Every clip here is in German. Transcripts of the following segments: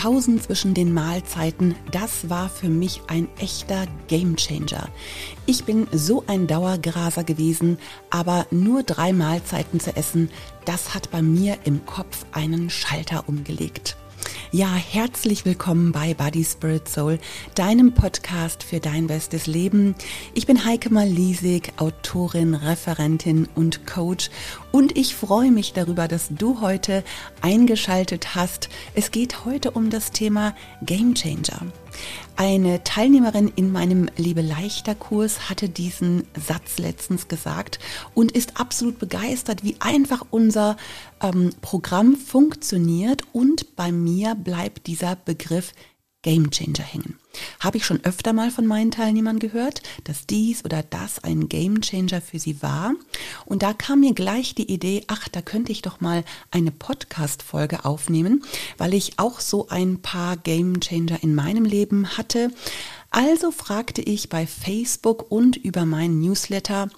Pausen zwischen den Mahlzeiten, das war für mich ein echter Gamechanger. Ich bin so ein Dauergraser gewesen, aber nur drei Mahlzeiten zu essen, das hat bei mir im Kopf einen Schalter umgelegt. Ja, herzlich willkommen bei Body Spirit Soul, deinem Podcast für dein bestes Leben. Ich bin Heike Malisig, Autorin, Referentin und Coach und ich freue mich darüber, dass du heute eingeschaltet hast. Es geht heute um das Thema Game Changer. Eine Teilnehmerin in meinem Liebe leichter Kurs hatte diesen Satz letztens gesagt und ist absolut begeistert, wie einfach unser ähm, Programm funktioniert. Und bei mir bleibt dieser Begriff Game Changer hängen. Habe ich schon öfter mal von meinen Teilnehmern gehört, dass dies oder das ein Game Changer für sie war. Und da kam mir gleich die Idee, ach, da könnte ich doch mal eine Podcast-Folge aufnehmen, weil ich auch so ein paar Game Changer in meinem Leben hatte. Also fragte ich bei Facebook und über meinen Newsletter,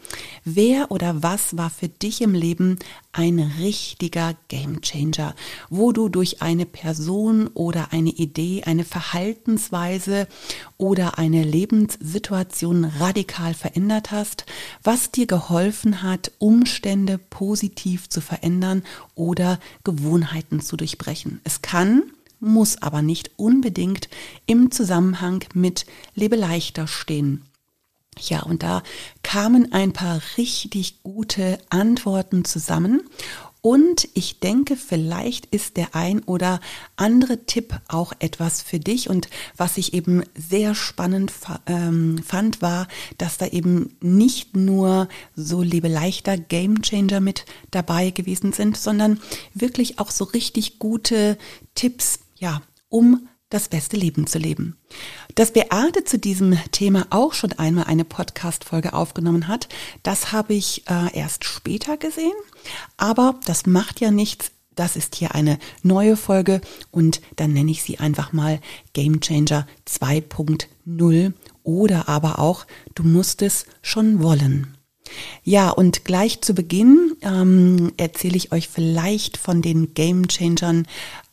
wer oder was war für dich im Leben ein richtiger Gamechanger, wo du durch eine Person oder eine Idee, eine Verhaltensweise oder eine Lebenssituation radikal verändert hast, was dir geholfen hat, Umstände positiv zu verändern oder Gewohnheiten zu durchbrechen. Es kann muss aber nicht unbedingt im Zusammenhang mit Lebe leichter stehen. Ja, und da kamen ein paar richtig gute Antworten zusammen. Und ich denke, vielleicht ist der ein oder andere Tipp auch etwas für dich. Und was ich eben sehr spannend ähm, fand, war, dass da eben nicht nur so lebe leichter Gamechanger mit dabei gewesen sind, sondern wirklich auch so richtig gute Tipps, ja, um das beste Leben zu leben. Dass Beate zu diesem Thema auch schon einmal eine Podcast-Folge aufgenommen hat, das habe ich äh, erst später gesehen. Aber das macht ja nichts. Das ist hier eine neue Folge und dann nenne ich sie einfach mal Game Changer 2.0 oder aber auch Du musst es schon wollen. Ja, und gleich zu Beginn ähm, erzähle ich euch vielleicht von den Game Changern,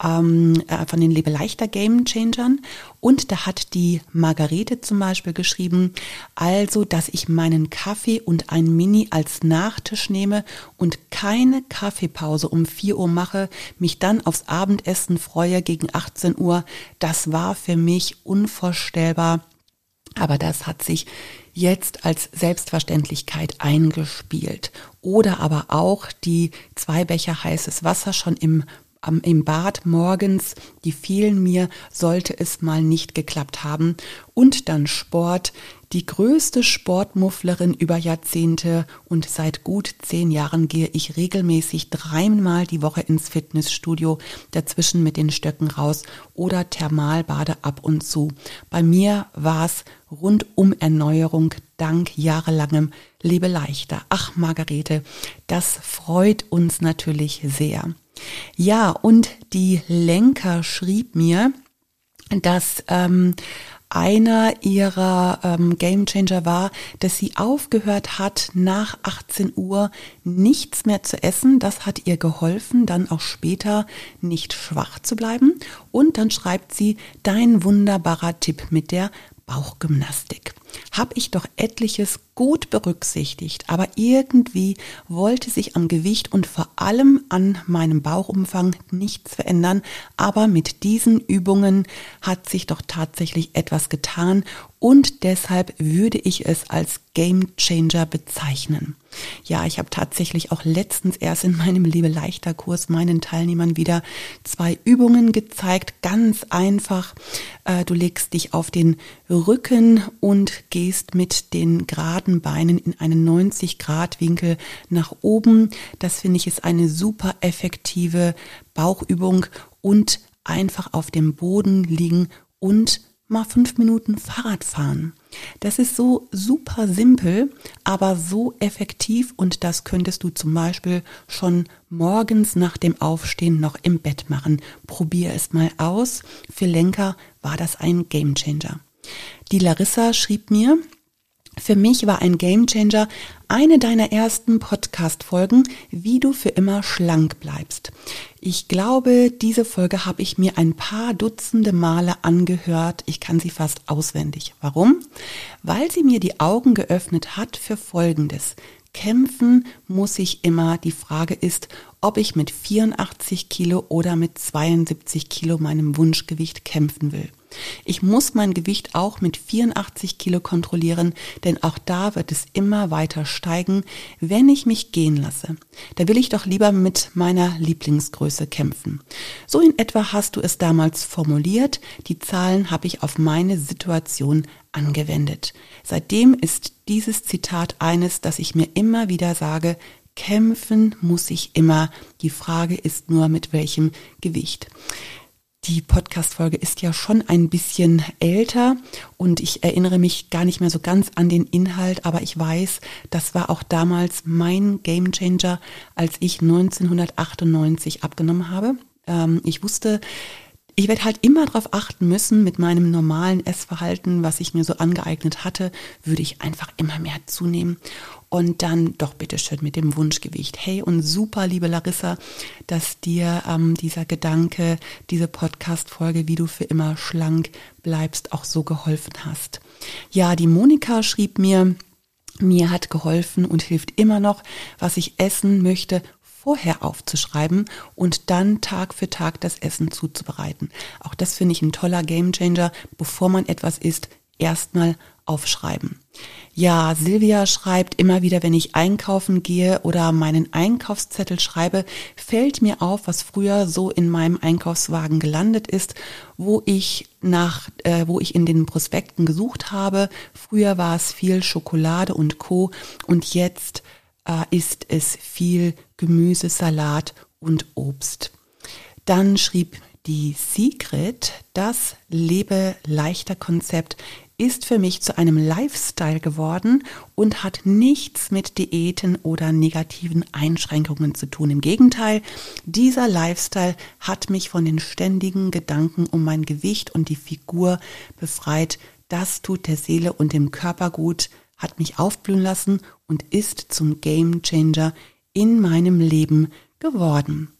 ähm, äh, von den Lebeleichter Game Changern. Und da hat die Margarete zum Beispiel geschrieben, also, dass ich meinen Kaffee und ein Mini als Nachtisch nehme und keine Kaffeepause um 4 Uhr mache, mich dann aufs Abendessen freue gegen 18 Uhr. Das war für mich unvorstellbar. Aber das hat sich jetzt als Selbstverständlichkeit eingespielt. Oder aber auch die zwei Becher heißes Wasser schon im am, im Bad morgens, die fielen mir, sollte es mal nicht geklappt haben. Und dann Sport, die größte Sportmufflerin über Jahrzehnte und seit gut zehn Jahren gehe ich regelmäßig dreimal die Woche ins Fitnessstudio, dazwischen mit den Stöcken raus oder Thermalbade ab und zu. Bei mir war es rundum Erneuerung dank jahrelangem Lebe leichter. Ach, Margarete, das freut uns natürlich sehr. Ja, und die Lenker schrieb mir, dass ähm, einer ihrer ähm, Gamechanger war, dass sie aufgehört hat, nach 18 Uhr nichts mehr zu essen. Das hat ihr geholfen, dann auch später nicht schwach zu bleiben. Und dann schreibt sie, dein wunderbarer Tipp mit der Bauchgymnastik. Habe ich doch etliches gut berücksichtigt, aber irgendwie wollte sich am Gewicht und vor allem an meinem Bauchumfang nichts verändern, aber mit diesen Übungen hat sich doch tatsächlich etwas getan und deshalb würde ich es als Game Changer bezeichnen. Ja, ich habe tatsächlich auch letztens erst in meinem Liebe leichter Kurs meinen Teilnehmern wieder zwei Übungen gezeigt, ganz einfach. Äh, du legst dich auf den Rücken und gehst mit den geraden Beinen in einen 90 Grad Winkel nach oben. Das finde ich ist eine super effektive Bauchübung und einfach auf dem Boden liegen und mal fünf Minuten Fahrrad fahren. Das ist so super simpel, aber so effektiv und das könntest du zum Beispiel schon morgens nach dem Aufstehen noch im Bett machen. Probier es mal aus. Für Lenker war das ein Gamechanger. Die Larissa schrieb mir, Für mich war ein Gamechanger eine deiner ersten Podcast-Folgen, wie du für immer schlank bleibst. Ich glaube, diese Folge habe ich mir ein paar Dutzende Male angehört. Ich kann sie fast auswendig. Warum? Weil sie mir die Augen geöffnet hat für Folgendes. Kämpfen muss ich immer. Die Frage ist, ob ich mit 84 Kilo oder mit 72 Kilo meinem Wunschgewicht kämpfen will. Ich muss mein Gewicht auch mit 84 Kilo kontrollieren, denn auch da wird es immer weiter steigen, wenn ich mich gehen lasse. Da will ich doch lieber mit meiner Lieblingsgröße kämpfen. So in etwa hast du es damals formuliert. Die Zahlen habe ich auf meine Situation angewendet. Seitdem ist dieses Zitat eines, das ich mir immer wieder sage, kämpfen muss ich immer. Die Frage ist nur, mit welchem Gewicht. Die Podcast-Folge ist ja schon ein bisschen älter und ich erinnere mich gar nicht mehr so ganz an den Inhalt, aber ich weiß, das war auch damals mein Gamechanger, als ich 1998 abgenommen habe. Ähm, ich wusste, ich werde halt immer darauf achten müssen, mit meinem normalen Essverhalten, was ich mir so angeeignet hatte, würde ich einfach immer mehr zunehmen. Und dann doch bitteschön mit dem Wunschgewicht. Hey und super, liebe Larissa, dass dir ähm, dieser Gedanke, diese Podcast-Folge, wie du für immer schlank bleibst, auch so geholfen hast. Ja, die Monika schrieb mir, mir hat geholfen und hilft immer noch, was ich essen möchte, vorher aufzuschreiben und dann Tag für Tag das Essen zuzubereiten. Auch das finde ich ein toller Gamechanger, bevor man etwas isst, erstmal aufschreiben. Ja, Silvia schreibt immer wieder, wenn ich einkaufen gehe oder meinen Einkaufszettel schreibe, fällt mir auf, was früher so in meinem Einkaufswagen gelandet ist, wo ich nach, äh, wo ich in den Prospekten gesucht habe. Früher war es viel Schokolade und Co. Und jetzt äh, ist es viel Gemüse, Salat und Obst. Dann schrieb die Secret, das Lebe leichter Konzept ist für mich zu einem Lifestyle geworden und hat nichts mit Diäten oder negativen Einschränkungen zu tun. Im Gegenteil, dieser Lifestyle hat mich von den ständigen Gedanken um mein Gewicht und die Figur befreit. Das tut der Seele und dem Körper gut, hat mich aufblühen lassen und ist zum Game Changer in meinem Leben geworden.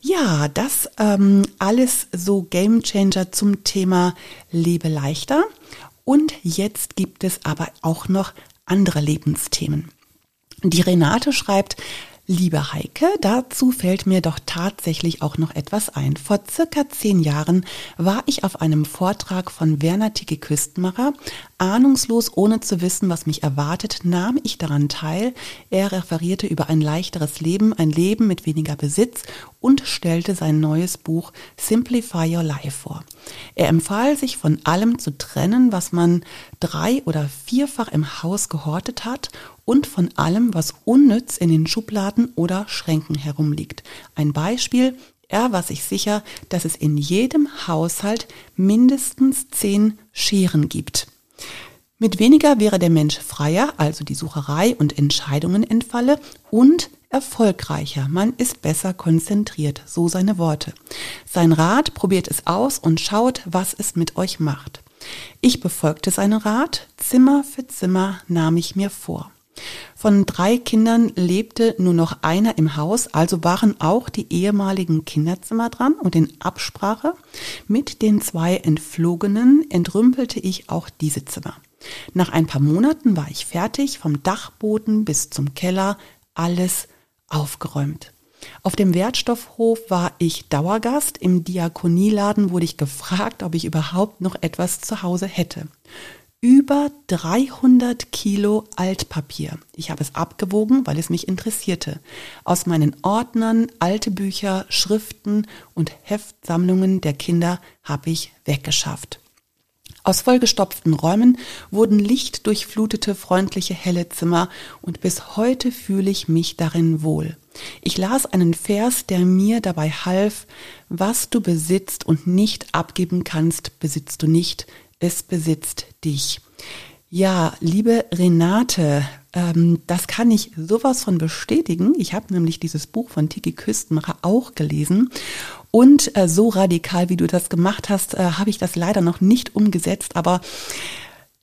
Ja, das ähm, alles so Game Changer zum Thema Lebe leichter. Und jetzt gibt es aber auch noch andere Lebensthemen. Die Renate schreibt, Liebe Heike, dazu fällt mir doch tatsächlich auch noch etwas ein. Vor circa zehn Jahren war ich auf einem Vortrag von Werner Ticke Küstenmacher. Ahnungslos, ohne zu wissen, was mich erwartet, nahm ich daran teil. Er referierte über ein leichteres Leben, ein Leben mit weniger Besitz und stellte sein neues Buch Simplify Your Life vor. Er empfahl sich von allem zu trennen, was man drei- oder vierfach im Haus gehortet hat und von allem, was unnütz in den Schubladen oder Schränken herumliegt. Ein Beispiel, er war sich sicher, dass es in jedem Haushalt mindestens zehn Scheren gibt. Mit weniger wäre der Mensch freier, also die Sucherei und Entscheidungen entfalle und erfolgreicher. Man ist besser konzentriert, so seine Worte. Sein Rat, probiert es aus und schaut, was es mit euch macht. Ich befolgte seinen Rat, Zimmer für Zimmer nahm ich mir vor. Von drei Kindern lebte nur noch einer im Haus, also waren auch die ehemaligen Kinderzimmer dran und in Absprache mit den zwei Entflogenen entrümpelte ich auch diese Zimmer. Nach ein paar Monaten war ich fertig, vom Dachboden bis zum Keller, alles aufgeräumt. Auf dem Wertstoffhof war ich Dauergast, im Diakonieladen wurde ich gefragt, ob ich überhaupt noch etwas zu Hause hätte über 300 Kilo Altpapier. Ich habe es abgewogen, weil es mich interessierte. Aus meinen Ordnern, alte Bücher, Schriften und Heftsammlungen der Kinder habe ich weggeschafft. Aus vollgestopften Räumen wurden lichtdurchflutete, freundliche, helle Zimmer und bis heute fühle ich mich darin wohl. Ich las einen Vers, der mir dabei half, was du besitzt und nicht abgeben kannst, besitzt du nicht, es besitzt dich. Ja, liebe Renate, ähm, das kann ich sowas von bestätigen. Ich habe nämlich dieses Buch von Tiki Küstenmacher auch gelesen. Und äh, so radikal, wie du das gemacht hast, äh, habe ich das leider noch nicht umgesetzt. Aber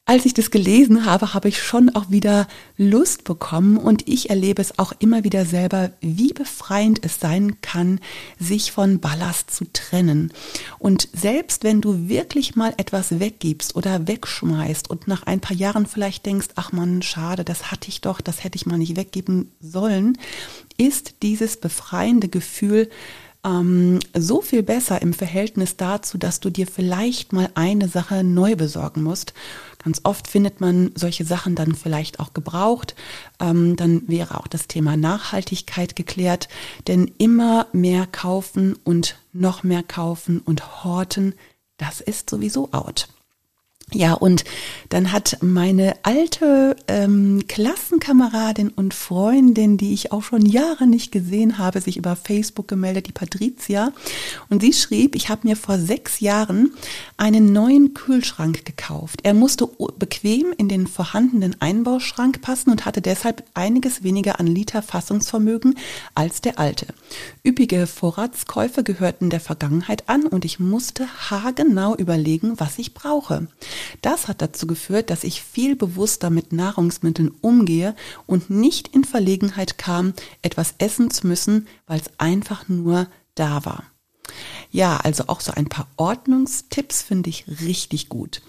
als ich das gelesen habe, habe ich schon auch wieder Lust bekommen und ich erlebe es auch immer wieder selber, wie befreiend es sein kann, sich von Ballast zu trennen. Und selbst wenn du wirklich mal etwas weggibst oder wegschmeißt und nach ein paar Jahren vielleicht denkst, ach man, schade, das hatte ich doch, das hätte ich mal nicht weggeben sollen, ist dieses befreiende Gefühl ähm, so viel besser im Verhältnis dazu, dass du dir vielleicht mal eine Sache neu besorgen musst. Ganz oft findet man solche Sachen dann vielleicht auch gebraucht. Ähm, dann wäre auch das Thema Nachhaltigkeit geklärt. Denn immer mehr kaufen und noch mehr kaufen und horten, das ist sowieso out. Ja, und dann hat meine alte ähm, Klassenkameradin und Freundin, die ich auch schon Jahre nicht gesehen habe, sich über Facebook gemeldet, die Patricia. Und sie schrieb, ich habe mir vor sechs Jahren einen neuen Kühlschrank gekauft. Er musste bequem in den vorhandenen Einbauschrank passen und hatte deshalb einiges weniger an Liter Fassungsvermögen als der alte. Üppige Vorratskäufe gehörten der Vergangenheit an und ich musste haargenau überlegen, was ich brauche. Das hat dazu geführt, dass ich viel bewusster mit Nahrungsmitteln umgehe und nicht in Verlegenheit kam, etwas essen zu müssen, weil es einfach nur da war. Ja, also auch so ein paar Ordnungstipps finde ich richtig gut.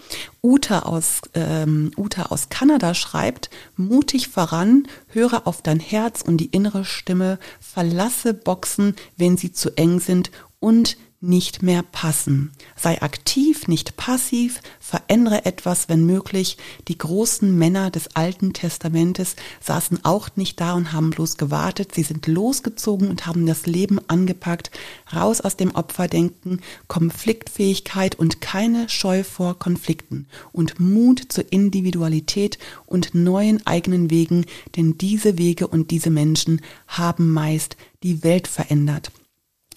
Uta aus, ähm, Uta aus Kanada schreibt, mutig voran, höre auf dein Herz und die innere Stimme, verlasse Boxen, wenn sie zu eng sind und nicht mehr passen. Sei aktiv, nicht passiv, verändere etwas, wenn möglich. Die großen Männer des Alten Testamentes saßen auch nicht da und haben bloß gewartet. Sie sind losgezogen und haben das Leben angepackt. Raus aus dem Opferdenken, Konfliktfähigkeit und keine Scheu vor Konflikten und Mut zur Individualität und neuen eigenen Wegen, denn diese Wege und diese Menschen haben meist die Welt verändert.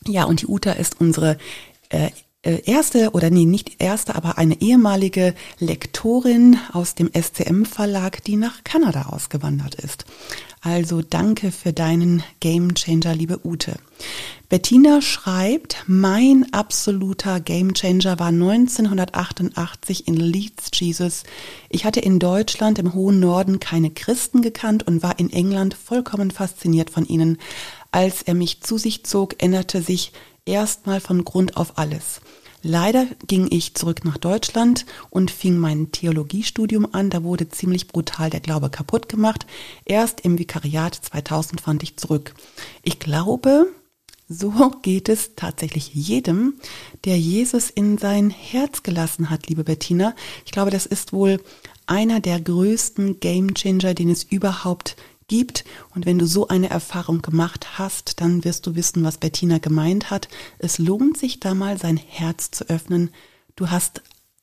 Ja, und die Uta ist unsere äh, äh, erste oder nee, nicht erste, aber eine ehemalige Lektorin aus dem SCM Verlag, die nach Kanada ausgewandert ist. Also danke für deinen Game Changer, liebe Ute. Bettina schreibt, mein absoluter Game Changer war 1988 in Leeds Jesus. Ich hatte in Deutschland im hohen Norden keine Christen gekannt und war in England vollkommen fasziniert von ihnen. Als er mich zu sich zog, änderte sich erstmal von Grund auf alles. Leider ging ich zurück nach Deutschland und fing mein Theologiestudium an. Da wurde ziemlich brutal der Glaube kaputt gemacht. Erst im Vikariat 2000 fand ich zurück. Ich glaube, so geht es tatsächlich jedem, der Jesus in sein Herz gelassen hat, liebe Bettina. Ich glaube, das ist wohl einer der größten Gamechanger, den es überhaupt gibt. Und wenn du so eine Erfahrung gemacht hast, dann wirst du wissen, was Bettina gemeint hat. Es lohnt sich da mal sein Herz zu öffnen. Du hast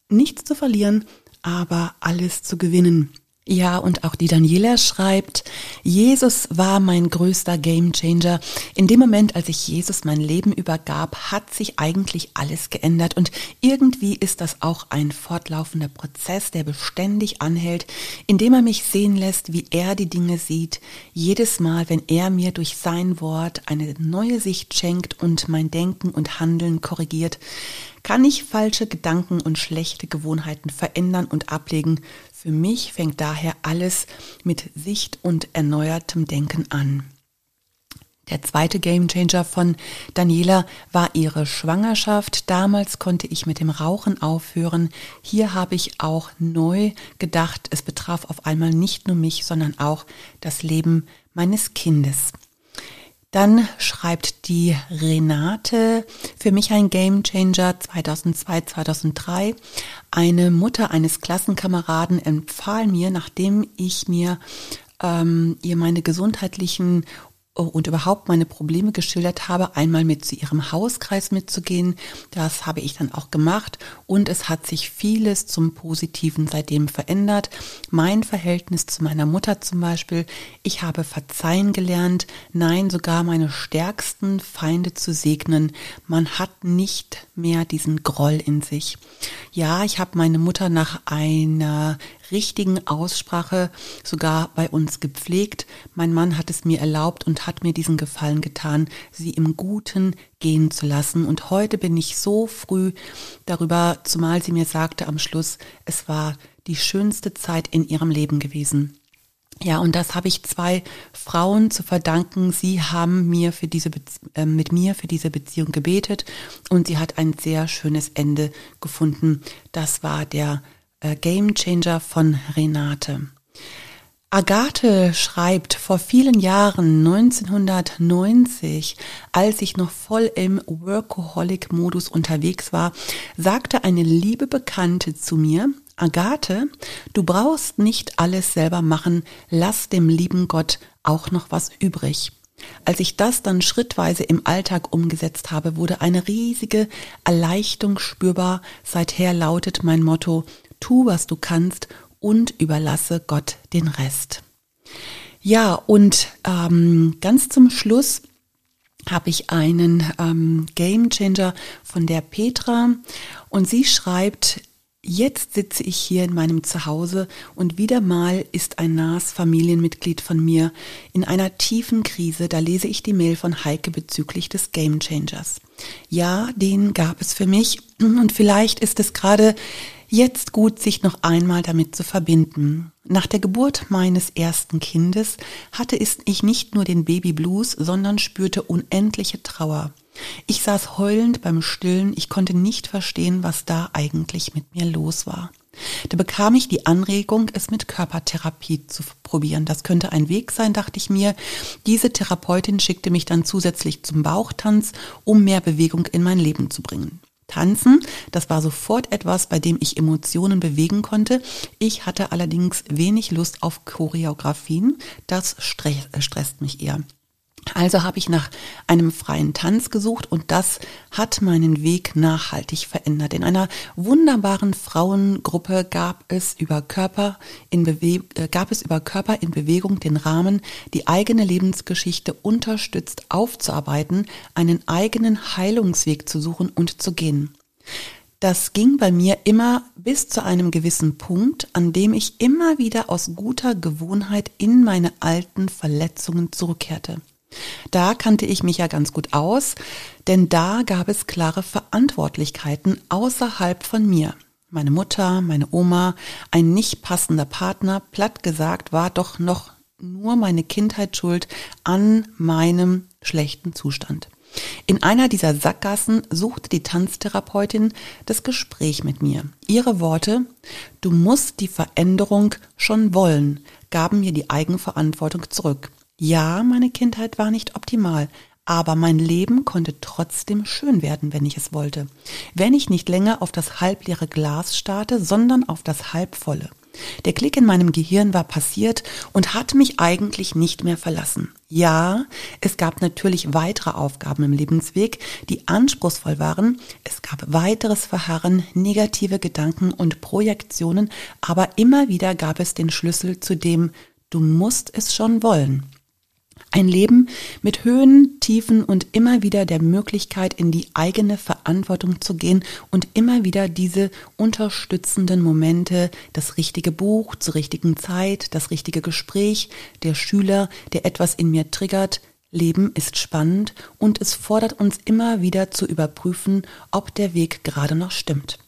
nichts zu verlieren, aber alles zu gewinnen. Ja, und auch die Daniela schreibt, Jesus war mein größter Gamechanger. In dem Moment, als ich Jesus mein Leben übergab, hat sich eigentlich alles geändert und irgendwie ist das auch ein fortlaufender Prozess, der beständig anhält, indem er mich sehen lässt, wie er die Dinge sieht. Jedes Mal, wenn er mir durch sein Wort eine neue Sicht schenkt und mein Denken und Handeln korrigiert, kann ich falsche Gedanken und schlechte Gewohnheiten verändern und ablegen. Für mich fängt daher alles mit Sicht und erneuertem Denken an. Der zweite Gamechanger von Daniela war ihre Schwangerschaft. Damals konnte ich mit dem Rauchen aufhören. Hier habe ich auch neu gedacht, es betraf auf einmal nicht nur mich, sondern auch das Leben meines Kindes. Dann schreibt die Renate, für mich ein Gamechanger 2002, 2003. Eine Mutter eines Klassenkameraden empfahl mir, nachdem ich mir ähm, ihr meine gesundheitlichen und überhaupt meine Probleme geschildert habe, einmal mit zu ihrem Hauskreis mitzugehen. Das habe ich dann auch gemacht und es hat sich vieles zum Positiven seitdem verändert. Mein Verhältnis zu meiner Mutter zum Beispiel. Ich habe verzeihen gelernt, nein, sogar meine stärksten Feinde zu segnen. Man hat nicht mehr diesen Groll in sich. Ja, ich habe meine Mutter nach einer richtigen Aussprache sogar bei uns gepflegt. Mein Mann hat es mir erlaubt und hat mir diesen Gefallen getan, sie im Guten gehen zu lassen. Und heute bin ich so früh darüber, zumal sie mir sagte am Schluss, es war die schönste Zeit in ihrem Leben gewesen. Ja, und das habe ich zwei Frauen zu verdanken. Sie haben mir für diese äh, mit mir für diese Beziehung gebetet und sie hat ein sehr schönes Ende gefunden. Das war der äh, Game Changer von Renate. Agathe schreibt, vor vielen Jahren, 1990, als ich noch voll im Workaholic-Modus unterwegs war, sagte eine liebe Bekannte zu mir, Agathe, du brauchst nicht alles selber machen, lass dem lieben Gott auch noch was übrig. Als ich das dann schrittweise im Alltag umgesetzt habe, wurde eine riesige Erleichterung spürbar. Seither lautet mein Motto, tu, was du kannst und überlasse Gott den Rest. Ja, und ähm, ganz zum Schluss habe ich einen ähm, Game Changer von der Petra und sie schreibt, Jetzt sitze ich hier in meinem Zuhause und wieder mal ist ein nahes Familienmitglied von mir in einer tiefen Krise. Da lese ich die Mail von Heike bezüglich des Game Changers. Ja, den gab es für mich und vielleicht ist es gerade jetzt gut, sich noch einmal damit zu verbinden. Nach der Geburt meines ersten Kindes hatte ich nicht nur den Baby Blues, sondern spürte unendliche Trauer. Ich saß heulend beim Stillen, ich konnte nicht verstehen, was da eigentlich mit mir los war. Da bekam ich die Anregung, es mit Körpertherapie zu probieren. Das könnte ein Weg sein, dachte ich mir. Diese Therapeutin schickte mich dann zusätzlich zum Bauchtanz, um mehr Bewegung in mein Leben zu bringen. Tanzen, das war sofort etwas, bei dem ich Emotionen bewegen konnte. Ich hatte allerdings wenig Lust auf Choreografien. Das stresst mich eher. Also habe ich nach einem freien Tanz gesucht und das hat meinen Weg nachhaltig verändert. In einer wunderbaren Frauengruppe gab es über Körper in, Bewe äh, gab es über Körper in Bewegung den Rahmen, die eigene Lebensgeschichte unterstützt aufzuarbeiten, einen eigenen Heilungsweg zu suchen und zu gehen. Das ging bei mir immer bis zu einem gewissen Punkt, an dem ich immer wieder aus guter Gewohnheit in meine alten Verletzungen zurückkehrte. Da kannte ich mich ja ganz gut aus, denn da gab es klare Verantwortlichkeiten außerhalb von mir. Meine Mutter, meine Oma, ein nicht passender Partner, platt gesagt, war doch noch nur meine Kindheit schuld an meinem schlechten Zustand. In einer dieser Sackgassen suchte die Tanztherapeutin das Gespräch mit mir. Ihre Worte, du musst die Veränderung schon wollen, gaben mir die Eigenverantwortung zurück. Ja, meine Kindheit war nicht optimal, aber mein Leben konnte trotzdem schön werden, wenn ich es wollte. Wenn ich nicht länger auf das halbleere Glas starte, sondern auf das halbvolle. Der Klick in meinem Gehirn war passiert und hat mich eigentlich nicht mehr verlassen. Ja, es gab natürlich weitere Aufgaben im Lebensweg, die anspruchsvoll waren. Es gab weiteres Verharren, negative Gedanken und Projektionen, aber immer wieder gab es den Schlüssel zu dem, du musst es schon wollen. Ein Leben mit Höhen, Tiefen und immer wieder der Möglichkeit, in die eigene Verantwortung zu gehen und immer wieder diese unterstützenden Momente, das richtige Buch zur richtigen Zeit, das richtige Gespräch, der Schüler, der etwas in mir triggert. Leben ist spannend und es fordert uns immer wieder zu überprüfen, ob der Weg gerade noch stimmt.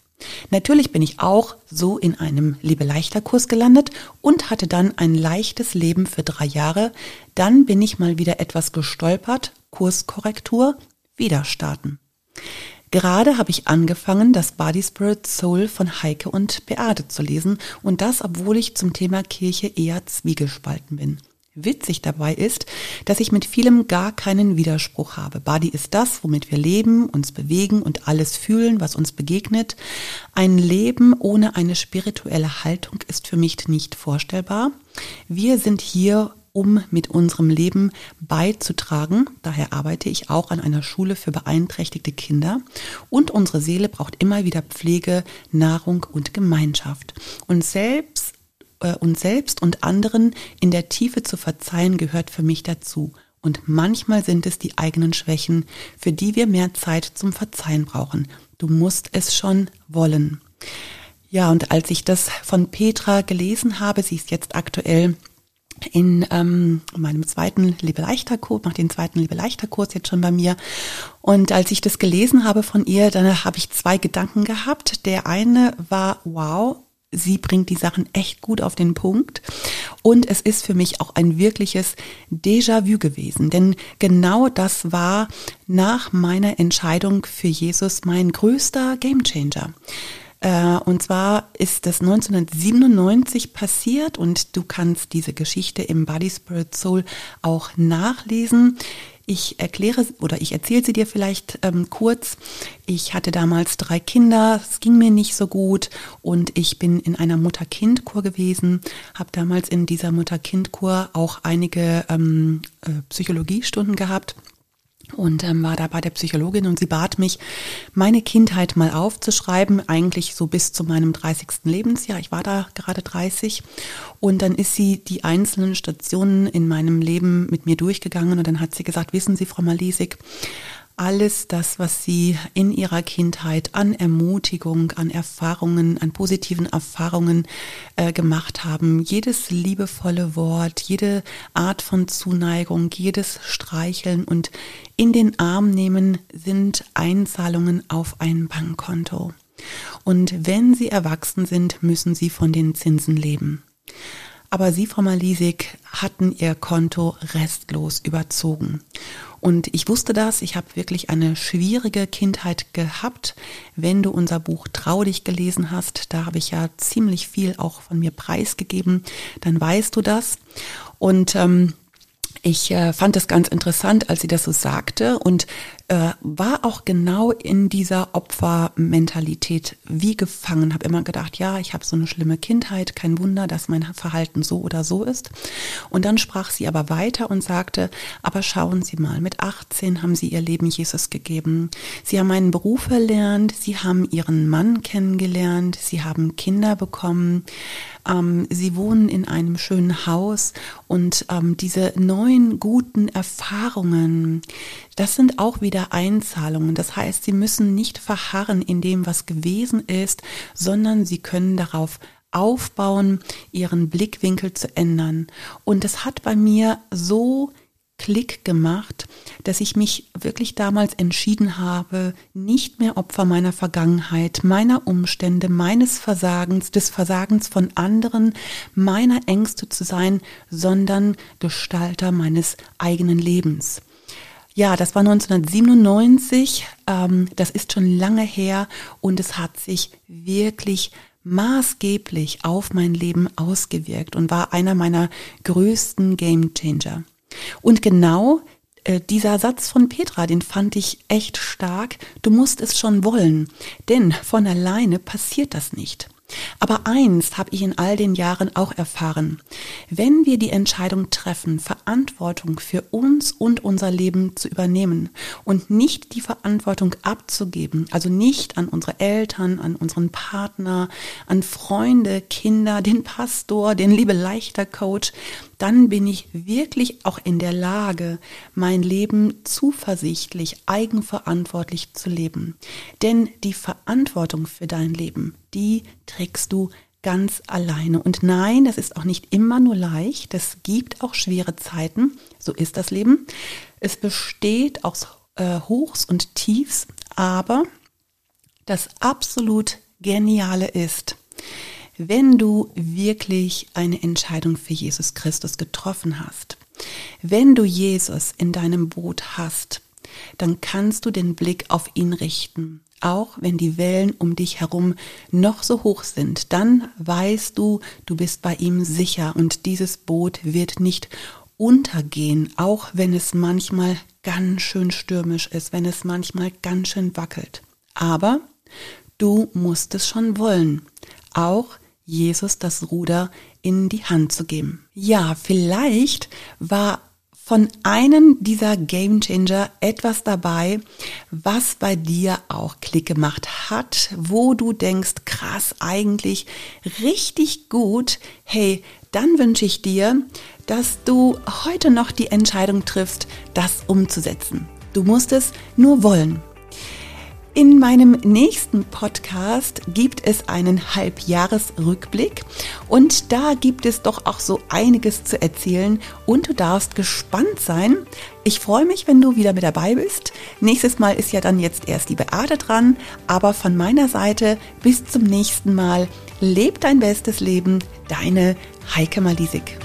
Natürlich bin ich auch so in einem Liebe-Leichter-Kurs gelandet und hatte dann ein leichtes Leben für drei Jahre. Dann bin ich mal wieder etwas gestolpert, Kurskorrektur, wieder starten. Gerade habe ich angefangen, das Body Spirit Soul von Heike und Beate zu lesen und das, obwohl ich zum Thema Kirche eher zwiegespalten bin. Witzig dabei ist, dass ich mit vielem gar keinen Widerspruch habe. Body ist das, womit wir leben, uns bewegen und alles fühlen, was uns begegnet. Ein Leben ohne eine spirituelle Haltung ist für mich nicht vorstellbar. Wir sind hier, um mit unserem Leben beizutragen. Daher arbeite ich auch an einer Schule für beeinträchtigte Kinder. Und unsere Seele braucht immer wieder Pflege, Nahrung und Gemeinschaft. Und selbst äh, uns selbst und anderen in der Tiefe zu verzeihen, gehört für mich dazu. Und manchmal sind es die eigenen Schwächen, für die wir mehr Zeit zum Verzeihen brauchen. Du musst es schon wollen. Ja, und als ich das von Petra gelesen habe, sie ist jetzt aktuell in ähm, meinem zweiten Liebe leichter Kurs, macht den zweiten Liebe leichter Kurs jetzt schon bei mir. Und als ich das gelesen habe von ihr, dann habe ich zwei Gedanken gehabt. Der eine war, wow, sie bringt die Sachen echt gut auf den Punkt. Und es ist für mich auch ein wirkliches Déjà-vu gewesen. Denn genau das war nach meiner Entscheidung für Jesus mein größter Gamechanger. Äh, und zwar ist das 1997 passiert und du kannst diese Geschichte im Body Spirit Soul auch nachlesen. Ich erkläre oder ich erzähle sie dir vielleicht ähm, kurz. Ich hatte damals drei Kinder, es ging mir nicht so gut und ich bin in einer Mutter-Kind-Kur gewesen, habe damals in dieser Mutter-Kind-Kur auch einige ähm, äh, Psychologiestunden gehabt und ähm, war da bei der Psychologin und sie bat mich, meine Kindheit mal aufzuschreiben, eigentlich so bis zu meinem 30. Lebensjahr. Ich war da gerade 30 und dann ist sie die einzelnen Stationen in meinem Leben mit mir durchgegangen und dann hat sie gesagt, wissen Sie, Frau Malisik, alles das, was sie in ihrer Kindheit an Ermutigung, an Erfahrungen, an positiven Erfahrungen äh, gemacht haben. Jedes liebevolle Wort, jede Art von Zuneigung, jedes Streicheln und in den Arm nehmen sind Einzahlungen auf ein Bankkonto. Und wenn sie erwachsen sind, müssen sie von den Zinsen leben. Aber Sie, Frau Malisik, hatten Ihr Konto restlos überzogen. Und ich wusste das, ich habe wirklich eine schwierige Kindheit gehabt. Wenn du unser Buch Trau dich gelesen hast, da habe ich ja ziemlich viel auch von mir preisgegeben, dann weißt du das. Und ähm, ich äh, fand es ganz interessant, als sie das so sagte und äh, war auch genau in dieser Opfermentalität wie gefangen. Habe immer gedacht, ja, ich habe so eine schlimme Kindheit, kein Wunder, dass mein Verhalten so oder so ist. Und dann sprach sie aber weiter und sagte, aber schauen Sie mal, mit 18 haben Sie Ihr Leben Jesus gegeben. Sie haben einen Beruf erlernt, Sie haben Ihren Mann kennengelernt, Sie haben Kinder bekommen. Ähm, sie wohnen in einem schönen Haus und ähm, diese neuen guten Erfahrungen, das sind auch wieder Einzahlungen. Das heißt, sie müssen nicht verharren in dem, was gewesen ist, sondern sie können darauf aufbauen, ihren Blickwinkel zu ändern. Und es hat bei mir so Klick gemacht, dass ich mich wirklich damals entschieden habe, nicht mehr Opfer meiner Vergangenheit, meiner Umstände, meines Versagens, des Versagens von anderen, meiner Ängste zu sein, sondern Gestalter meines eigenen Lebens. Ja, das war 1997, ähm, das ist schon lange her und es hat sich wirklich maßgeblich auf mein Leben ausgewirkt und war einer meiner größten Game Changer. Und genau äh, dieser Satz von Petra, den fand ich echt stark. Du musst es schon wollen, denn von alleine passiert das nicht. Aber eins habe ich in all den Jahren auch erfahren. Wenn wir die Entscheidung treffen, Verantwortung für uns und unser Leben zu übernehmen und nicht die Verantwortung abzugeben, also nicht an unsere Eltern, an unseren Partner, an Freunde, Kinder, den Pastor, den liebe leichter Coach, dann bin ich wirklich auch in der Lage, mein Leben zuversichtlich, eigenverantwortlich zu leben. Denn die Verantwortung für dein Leben, die trägst du ganz alleine. Und nein, das ist auch nicht immer nur leicht. Es gibt auch schwere Zeiten. So ist das Leben. Es besteht aus äh, Hochs und Tiefs, aber das absolut Geniale ist, wenn du wirklich eine Entscheidung für Jesus Christus getroffen hast, wenn du Jesus in deinem Boot hast, dann kannst du den Blick auf ihn richten. Auch wenn die Wellen um dich herum noch so hoch sind, dann weißt du, du bist bei ihm sicher und dieses Boot wird nicht untergehen, auch wenn es manchmal ganz schön stürmisch ist, wenn es manchmal ganz schön wackelt. Aber du musst es schon wollen, auch Jesus das Ruder in die Hand zu geben. Ja, vielleicht war von einem dieser Game Changer etwas dabei, was bei dir auch Klick gemacht hat, wo du denkst, krass, eigentlich richtig gut. Hey, dann wünsche ich dir, dass du heute noch die Entscheidung triffst, das umzusetzen. Du musst es nur wollen. In meinem nächsten Podcast gibt es einen Halbjahresrückblick und da gibt es doch auch so einiges zu erzählen und du darfst gespannt sein. Ich freue mich, wenn du wieder mit dabei bist. Nächstes Mal ist ja dann jetzt erst die Beate dran, aber von meiner Seite bis zum nächsten Mal. Leb dein bestes Leben, deine Heike Malisik.